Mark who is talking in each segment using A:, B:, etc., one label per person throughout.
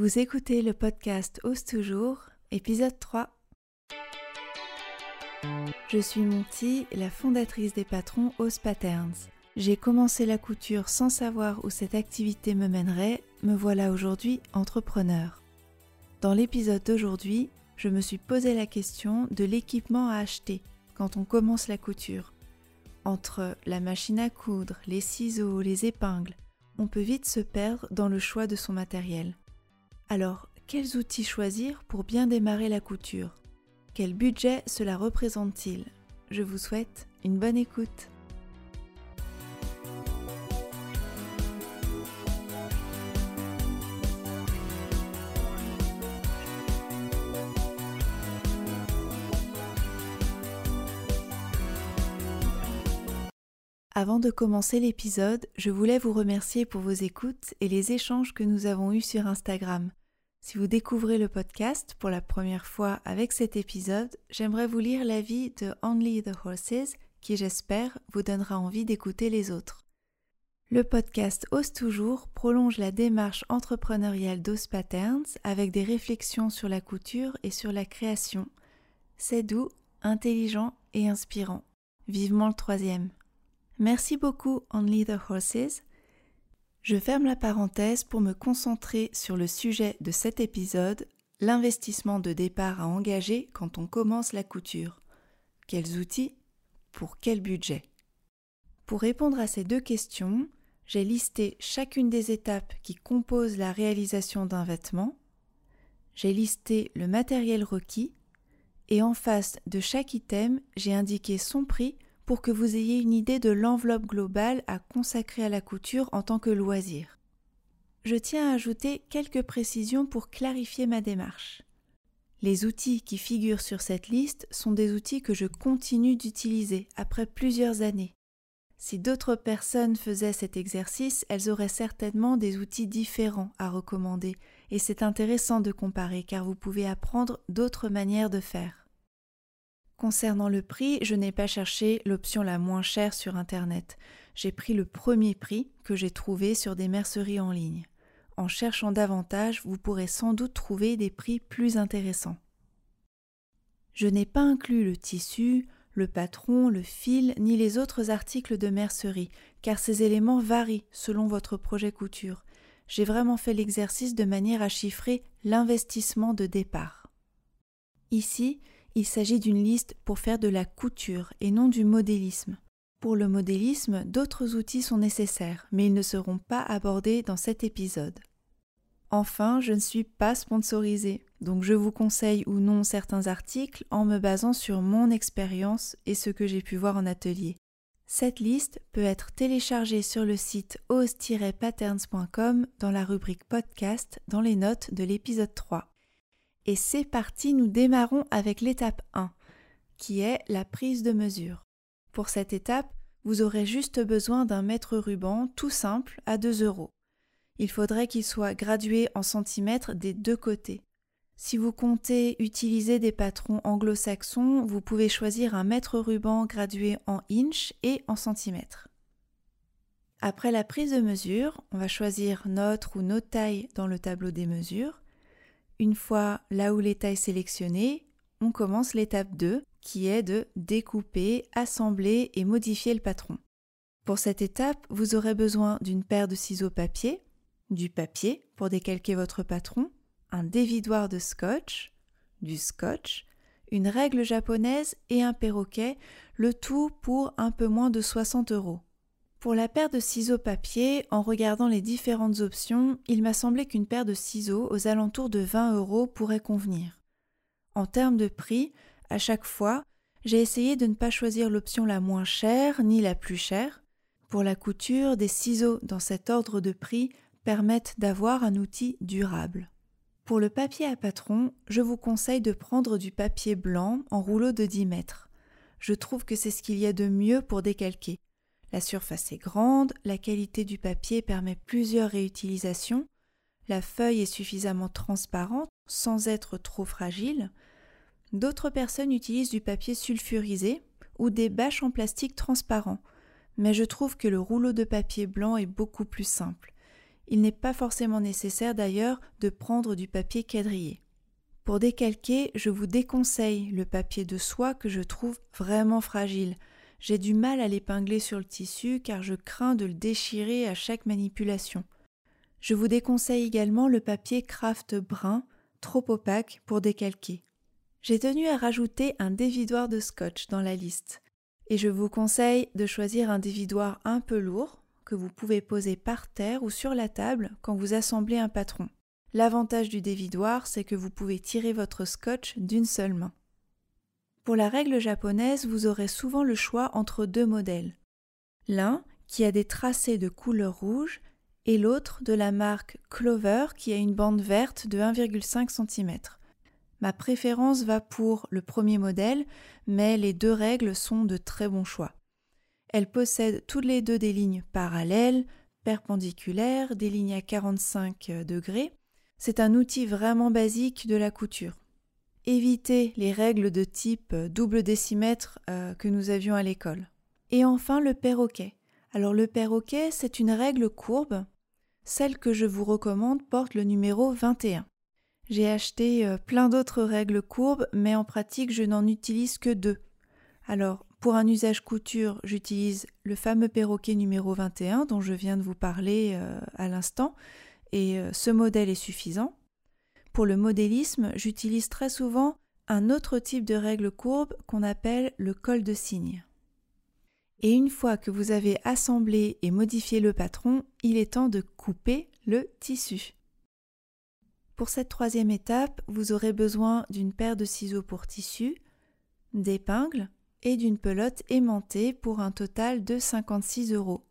A: Vous écoutez le podcast Ose toujours, épisode 3. Je suis Monty, la fondatrice des patrons Ose Patterns. J'ai commencé la couture sans savoir où cette activité me mènerait, me voilà aujourd'hui entrepreneur. Dans l'épisode d'aujourd'hui, je me suis posé la question de l'équipement à acheter quand on commence la couture. Entre la machine à coudre, les ciseaux, les épingles, on peut vite se perdre dans le choix de son matériel. Alors, quels outils choisir pour bien démarrer la couture? Quel budget cela représente-t-il? Je vous souhaite une bonne écoute. Avant de commencer l'épisode, je voulais vous remercier pour vos écoutes et les échanges que nous avons eus sur Instagram. Si vous découvrez le podcast pour la première fois avec cet épisode, j'aimerais vous lire l'avis de Only the Horses qui, j'espère, vous donnera envie d'écouter les autres. Le podcast Ose toujours prolonge la démarche entrepreneuriale d'Ose Patterns avec des réflexions sur la couture et sur la création. C'est doux, intelligent et inspirant. Vivement le troisième. Merci beaucoup Only the Horses. Je ferme la parenthèse pour me concentrer sur le sujet de cet épisode, l'investissement de départ à engager quand on commence la couture. Quels outils? Pour quel budget? Pour répondre à ces deux questions, j'ai listé chacune des étapes qui composent la réalisation d'un vêtement, j'ai listé le matériel requis, et en face de chaque item, j'ai indiqué son prix pour que vous ayez une idée de l'enveloppe globale à consacrer à la couture en tant que loisir. Je tiens à ajouter quelques précisions pour clarifier ma démarche. Les outils qui figurent sur cette liste sont des outils que je continue d'utiliser après plusieurs années. Si d'autres personnes faisaient cet exercice, elles auraient certainement des outils différents à recommander, et c'est intéressant de comparer car vous pouvez apprendre d'autres manières de faire. Concernant le prix, je n'ai pas cherché l'option la moins chère sur Internet. J'ai pris le premier prix que j'ai trouvé sur des merceries en ligne. En cherchant davantage, vous pourrez sans doute trouver des prix plus intéressants. Je n'ai pas inclus le tissu, le patron, le fil, ni les autres articles de mercerie, car ces éléments varient selon votre projet couture. J'ai vraiment fait l'exercice de manière à chiffrer l'investissement de départ. Ici, il s'agit d'une liste pour faire de la couture et non du modélisme. Pour le modélisme, d'autres outils sont nécessaires, mais ils ne seront pas abordés dans cet épisode. Enfin, je ne suis pas sponsorisée, donc je vous conseille ou non certains articles en me basant sur mon expérience et ce que j'ai pu voir en atelier. Cette liste peut être téléchargée sur le site ose-patterns.com dans la rubrique podcast dans les notes de l'épisode 3. Et c'est parti, nous démarrons avec l'étape 1, qui est la prise de mesure. Pour cette étape, vous aurez juste besoin d'un mètre ruban tout simple à 2 euros. Il faudrait qu'il soit gradué en centimètres des deux côtés. Si vous comptez utiliser des patrons anglo-saxons, vous pouvez choisir un mètre ruban gradué en inch et en centimètres. Après la prise de mesure, on va choisir notre ou nos tailles dans le tableau des mesures une fois là où l'état est sélectionné, on commence l'étape 2 qui est de découper, assembler et modifier le patron. Pour cette étape, vous aurez besoin d'une paire de ciseaux papier, du papier pour décalquer votre patron, un dévidoir de scotch, du scotch, une règle japonaise et un perroquet, le tout pour un peu moins de 60 euros. Pour la paire de ciseaux papier, en regardant les différentes options, il m'a semblé qu'une paire de ciseaux aux alentours de 20 euros pourrait convenir. En termes de prix, à chaque fois, j'ai essayé de ne pas choisir l'option la moins chère ni la plus chère. Pour la couture, des ciseaux dans cet ordre de prix permettent d'avoir un outil durable. Pour le papier à patron, je vous conseille de prendre du papier blanc en rouleau de 10 mètres. Je trouve que c'est ce qu'il y a de mieux pour décalquer. La surface est grande, la qualité du papier permet plusieurs réutilisations, la feuille est suffisamment transparente sans être trop fragile. D'autres personnes utilisent du papier sulfurisé ou des bâches en plastique transparent, mais je trouve que le rouleau de papier blanc est beaucoup plus simple. Il n'est pas forcément nécessaire d'ailleurs de prendre du papier quadrillé. Pour décalquer, je vous déconseille le papier de soie que je trouve vraiment fragile. J'ai du mal à l'épingler sur le tissu car je crains de le déchirer à chaque manipulation. Je vous déconseille également le papier craft brun, trop opaque pour décalquer. J'ai tenu à rajouter un dévidoir de scotch dans la liste. Et je vous conseille de choisir un dévidoir un peu lourd que vous pouvez poser par terre ou sur la table quand vous assemblez un patron. L'avantage du dévidoir, c'est que vous pouvez tirer votre scotch d'une seule main. Pour la règle japonaise, vous aurez souvent le choix entre deux modèles. L'un, qui a des tracés de couleur rouge, et l'autre de la marque Clover, qui a une bande verte de 1,5 cm. Ma préférence va pour le premier modèle, mais les deux règles sont de très bons choix. Elles possèdent toutes les deux des lignes parallèles, perpendiculaires, des lignes à 45 degrés. C'est un outil vraiment basique de la couture. Évitez les règles de type double décimètre euh, que nous avions à l'école. Et enfin le perroquet. Alors le perroquet, c'est une règle courbe. Celle que je vous recommande porte le numéro 21. J'ai acheté euh, plein d'autres règles courbes, mais en pratique, je n'en utilise que deux. Alors, pour un usage couture, j'utilise le fameux perroquet numéro 21 dont je viens de vous parler euh, à l'instant, et euh, ce modèle est suffisant. Pour le modélisme, j'utilise très souvent un autre type de règle courbe qu'on appelle le col de cygne. Et une fois que vous avez assemblé et modifié le patron, il est temps de couper le tissu. Pour cette troisième étape, vous aurez besoin d'une paire de ciseaux pour tissu, d'épingles et d'une pelote aimantée pour un total de 56 euros.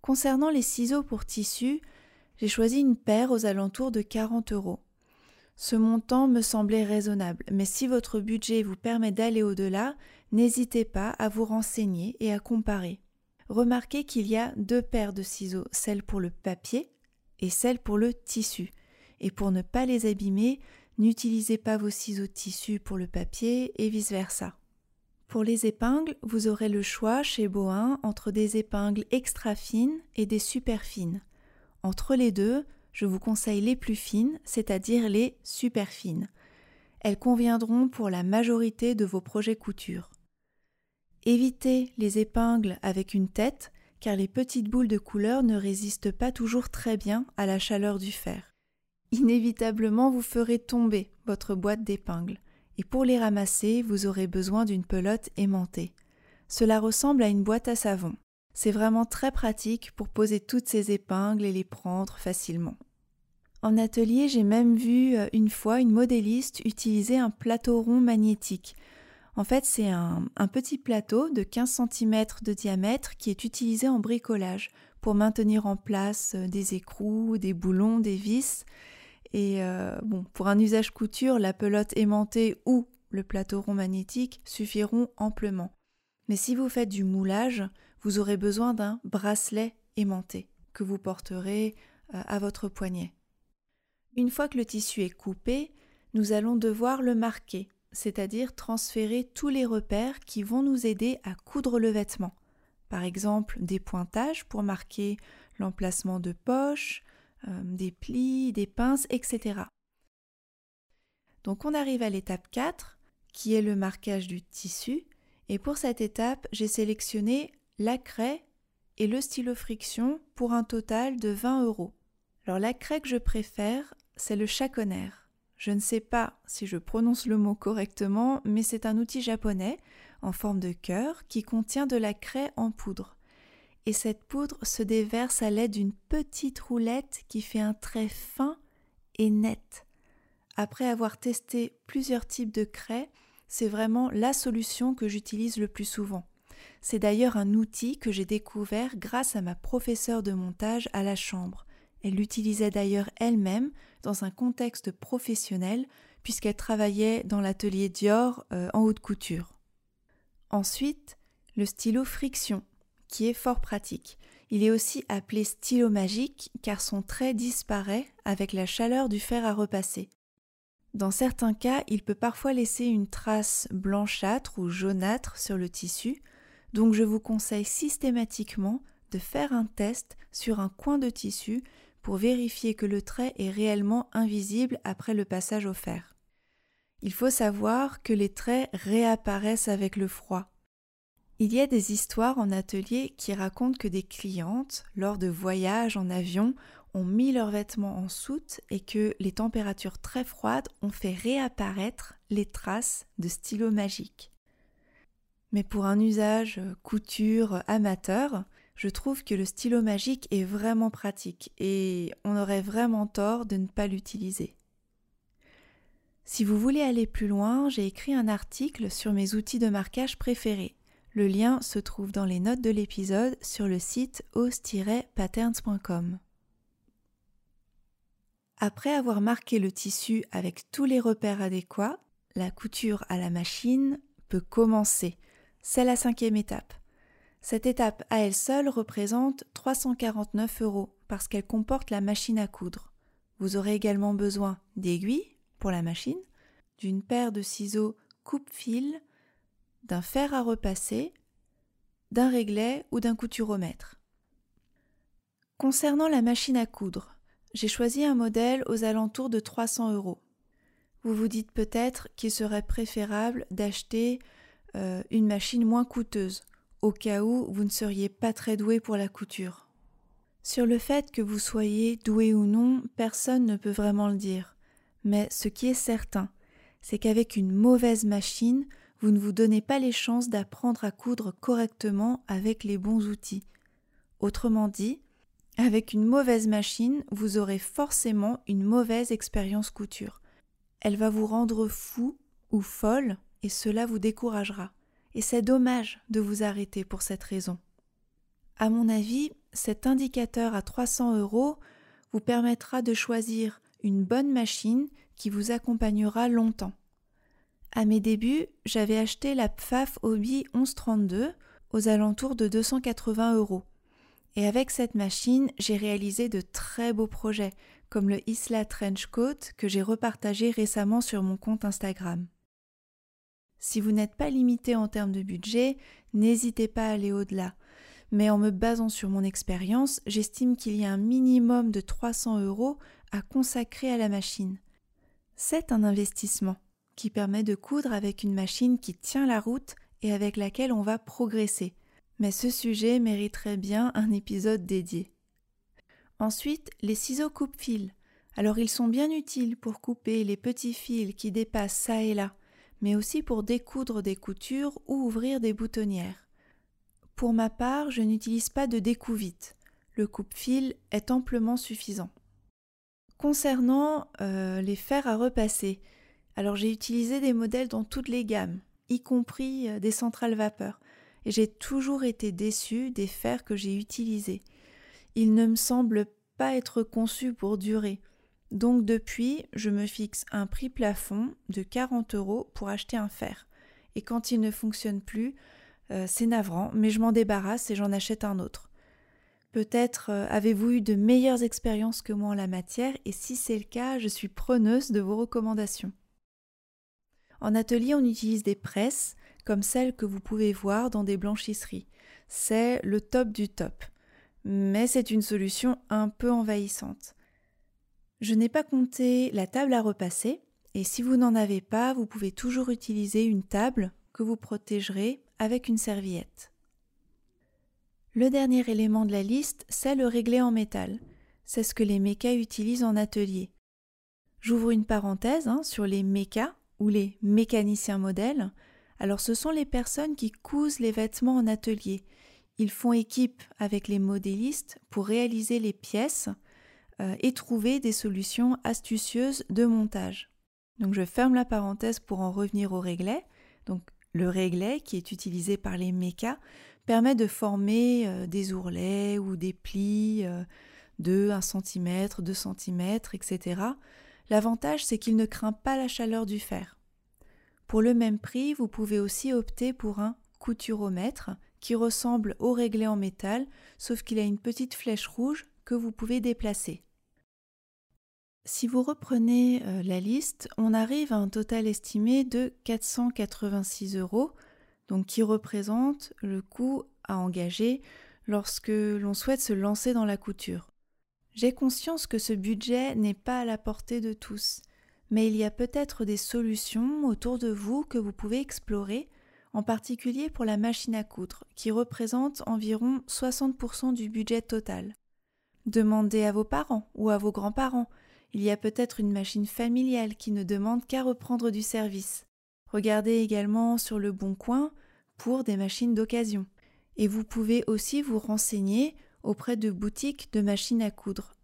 A: Concernant les ciseaux pour tissu, j'ai choisi une paire aux alentours de 40 euros. Ce montant me semblait raisonnable, mais si votre budget vous permet d'aller au-delà, n'hésitez pas à vous renseigner et à comparer. Remarquez qu'il y a deux paires de ciseaux, celle pour le papier et celle pour le tissu et pour ne pas les abîmer, n'utilisez pas vos ciseaux tissu pour le papier et vice-versa. Pour les épingles, vous aurez le choix chez Boin entre des épingles extra fines et des super fines. Entre les deux, je vous conseille les plus fines, c'est-à-dire les super fines. Elles conviendront pour la majorité de vos projets couture. Évitez les épingles avec une tête, car les petites boules de couleur ne résistent pas toujours très bien à la chaleur du fer inévitablement vous ferez tomber votre boîte d'épingles, et pour les ramasser, vous aurez besoin d'une pelote aimantée. Cela ressemble à une boîte à savon. C'est vraiment très pratique pour poser toutes ces épingles et les prendre facilement. En atelier, j'ai même vu euh, une fois une modéliste utiliser un plateau rond magnétique. En fait, c'est un, petit plateau de 15 cm de diamètre qui est utilisé en bricolage pour maintenir en place euh, des écrous, des boulons, des vis. Et euh, bon, pour un usage couture, la pelote aimantée ou le plateau rond magnétique suffiront amplement. Mais si vous faites du moulage, vous aurez besoin d'un bracelet aimanté que vous porterez euh, à votre poignet. Une fois que le tissu est coupé, nous allons devoir le marquer, c'est-à-dire transférer tous les repères qui vont nous aider à coudre le vêtement. Par exemple, des pointages pour marquer l'emplacement de poche, euh, des plis, des pinces, etc. Donc on arrive à l'étape 4, qui est le marquage du tissu, et pour cette étape, j'ai sélectionné la craie et le stylo friction pour un total de 20 euros. Alors la craie que je préfère, c'est le chaconner. Je ne sais pas si je prononce le mot correctement, mais c'est un outil japonais en forme de cœur qui contient de la craie en poudre et cette poudre se déverse à l'aide d'une petite roulette qui fait un trait fin et net. Après avoir testé plusieurs types de craie, c'est vraiment la solution que j'utilise le plus souvent. C'est d'ailleurs un outil que j'ai découvert grâce à ma professeure de montage à la chambre. Elle l'utilisait d'ailleurs elle-même dans un contexte professionnel puisqu'elle travaillait dans l'atelier Dior euh, en haute couture. Ensuite, le stylo friction qui est fort pratique. Il est aussi appelé stylo magique car son trait disparaît avec la chaleur du fer à repasser. Dans certains cas, il peut parfois laisser une trace blanchâtre ou jaunâtre sur le tissu, donc je vous conseille systématiquement de faire un test sur un coin de tissu pour vérifier que le trait est réellement invisible après le passage au fer. Il faut savoir que les traits réapparaissent avec le froid. Il y a des histoires en atelier qui racontent que des clientes, lors de voyages en avion, ont mis leurs vêtements en soute et que les températures très froides ont fait réapparaître les traces de stylo magique. Mais pour un usage couture amateur, je trouve que le stylo magique est vraiment pratique et on aurait vraiment tort de ne pas l'utiliser. Si vous voulez aller plus loin, j'ai écrit un article sur mes outils de marquage préférés. Le lien se trouve dans les notes de l'épisode sur le site os-patterns.com. Après avoir marqué le tissu avec tous les repères adéquats, la couture à la machine peut commencer. C'est la cinquième étape. Cette étape à elle seule représente 349 euros parce qu'elle comporte la machine à coudre. Vous aurez également besoin d'aiguilles pour la machine, d'une paire de ciseaux coupe-fil d'un fer à repasser, d'un réglet ou d'un couturomètre. Concernant la machine à coudre, j'ai choisi un modèle aux alentours de 300 euros. Vous vous dites peut-être qu'il serait préférable d'acheter euh, une machine moins coûteuse, au cas où vous ne seriez pas très doué pour la couture. Sur le fait que vous soyez doué ou non, personne ne peut vraiment le dire. Mais ce qui est certain, c'est qu'avec une mauvaise machine, vous ne vous donnez pas les chances d'apprendre à coudre correctement avec les bons outils. Autrement dit, avec une mauvaise machine, vous aurez forcément une mauvaise expérience couture. Elle va vous rendre fou ou folle et cela vous découragera. Et c'est dommage de vous arrêter pour cette raison. À mon avis, cet indicateur à 300 euros vous permettra de choisir une bonne machine qui vous accompagnera longtemps. À mes débuts, j'avais acheté la PFAF Hobby 1132 aux alentours de 280 euros. Et avec cette machine, j'ai réalisé de très beaux projets, comme le Isla Trench Coat que j'ai repartagé récemment sur mon compte Instagram. Si vous n'êtes pas limité en termes de budget, n'hésitez pas à aller au-delà. Mais en me basant sur mon expérience, j'estime qu'il y a un minimum de 300 euros à consacrer à la machine. C'est un investissement qui permet de coudre avec une machine qui tient la route et avec laquelle on va progresser. Mais ce sujet mériterait bien un épisode dédié. Ensuite, les ciseaux coupe-fil. Alors ils sont bien utiles pour couper les petits fils qui dépassent ça et là, mais aussi pour découdre des coutures ou ouvrir des boutonnières. Pour ma part, je n'utilise pas de découvite. Le coupe-fil est amplement suffisant. Concernant euh, les fers à repasser, alors j'ai utilisé des modèles dans toutes les gammes, y compris euh, des centrales vapeur, et j'ai toujours été déçue des fers que j'ai utilisés. Ils ne me semblent pas être conçus pour durer. Donc depuis, je me fixe un prix plafond de 40 euros pour acheter un fer. Et quand il ne fonctionne plus, euh, c'est navrant, mais je m'en débarrasse et j'en achète un autre. Peut-être euh, avez-vous eu de meilleures expériences que moi en la matière, et si c'est le cas, je suis preneuse de vos recommandations. En atelier, on utilise des presses comme celles que vous pouvez voir dans des blanchisseries. C'est le top du top. Mais c'est une solution un peu envahissante. Je n'ai pas compté la table à repasser, et si vous n'en avez pas, vous pouvez toujours utiliser une table que vous protégerez avec une serviette. Le dernier élément de la liste, c'est le réglé en métal. C'est ce que les mécas utilisent en atelier. J'ouvre une parenthèse hein, sur les mécas ou les mécaniciens modèles, alors ce sont les personnes qui cousent les vêtements en atelier. Ils font équipe avec les modélistes pour réaliser les pièces euh, et trouver des solutions astucieuses de montage. Donc je ferme la parenthèse pour en revenir au réglet. Donc le réglet qui est utilisé par les mécas permet de former euh, des ourlets ou des plis euh, de 1 cm, 2 cm, etc. L'avantage, c'est qu'il ne craint pas la chaleur du fer. Pour le même prix, vous pouvez aussi opter pour un couturomètre qui ressemble au réglé en métal, sauf qu'il a une petite flèche rouge que vous pouvez déplacer. Si vous reprenez euh, la liste, on arrive à un total estimé de 486 euros, donc qui représente le coût à engager lorsque l'on souhaite se lancer dans la couture. J'ai conscience que ce budget n'est pas à la portée de tous, mais il y a peut-être des solutions autour de vous que vous pouvez explorer, en particulier pour la machine à coudre, qui représente environ 60% du budget total. Demandez à vos parents ou à vos grands-parents. Il y a peut-être une machine familiale qui ne demande qu'à reprendre du service. Regardez également sur le bon coin pour des machines d'occasion. Et vous pouvez aussi vous renseigner auprès de boutiques de machines à coudre.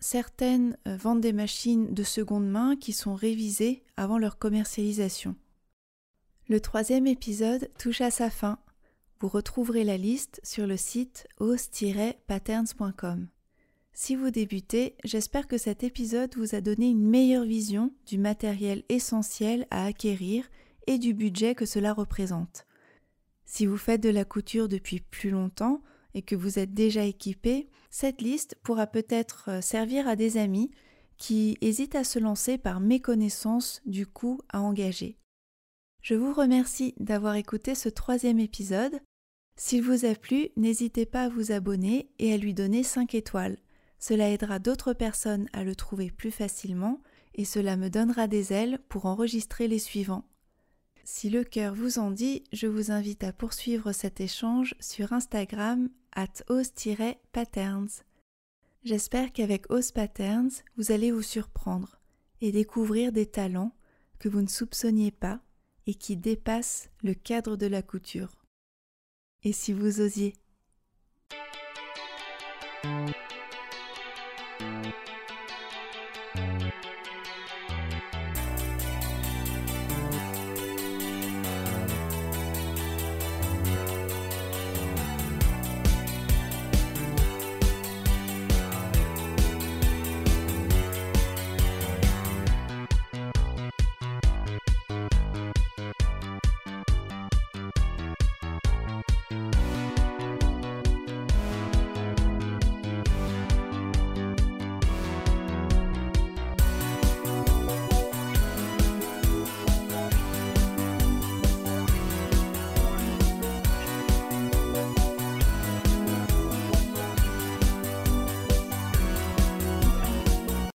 A: Certaines euh, vendent des machines de seconde main qui sont révisées avant leur commercialisation. Le troisième épisode touche à sa fin. Vous retrouverez la liste sur le site os-patterns.com. Si vous débutez, j'espère que cet épisode vous a donné une meilleure vision du matériel essentiel à acquérir et du budget que cela représente. Si vous faites de la couture depuis plus longtemps et que vous êtes déjà équipé, cette liste pourra peut-être euh, servir à des amis qui hésitent à se lancer par méconnaissance du coût à engager. Je vous remercie d'avoir écouté ce troisième épisode. S'il vous a plu, n'hésitez pas à vous abonner et à lui donner 5 étoiles. Cela aidera d'autres personnes à le trouver plus facilement et cela me donnera des ailes pour enregistrer les suivants. Si le cœur vous en dit, je vous invite à poursuivre cet échange sur Instagram at patterns J'espère qu'avec Ose Patterns, vous allez vous surprendre et découvrir des talents que vous ne soupçonniez pas et qui dépassent le cadre de la couture. Et si vous osiez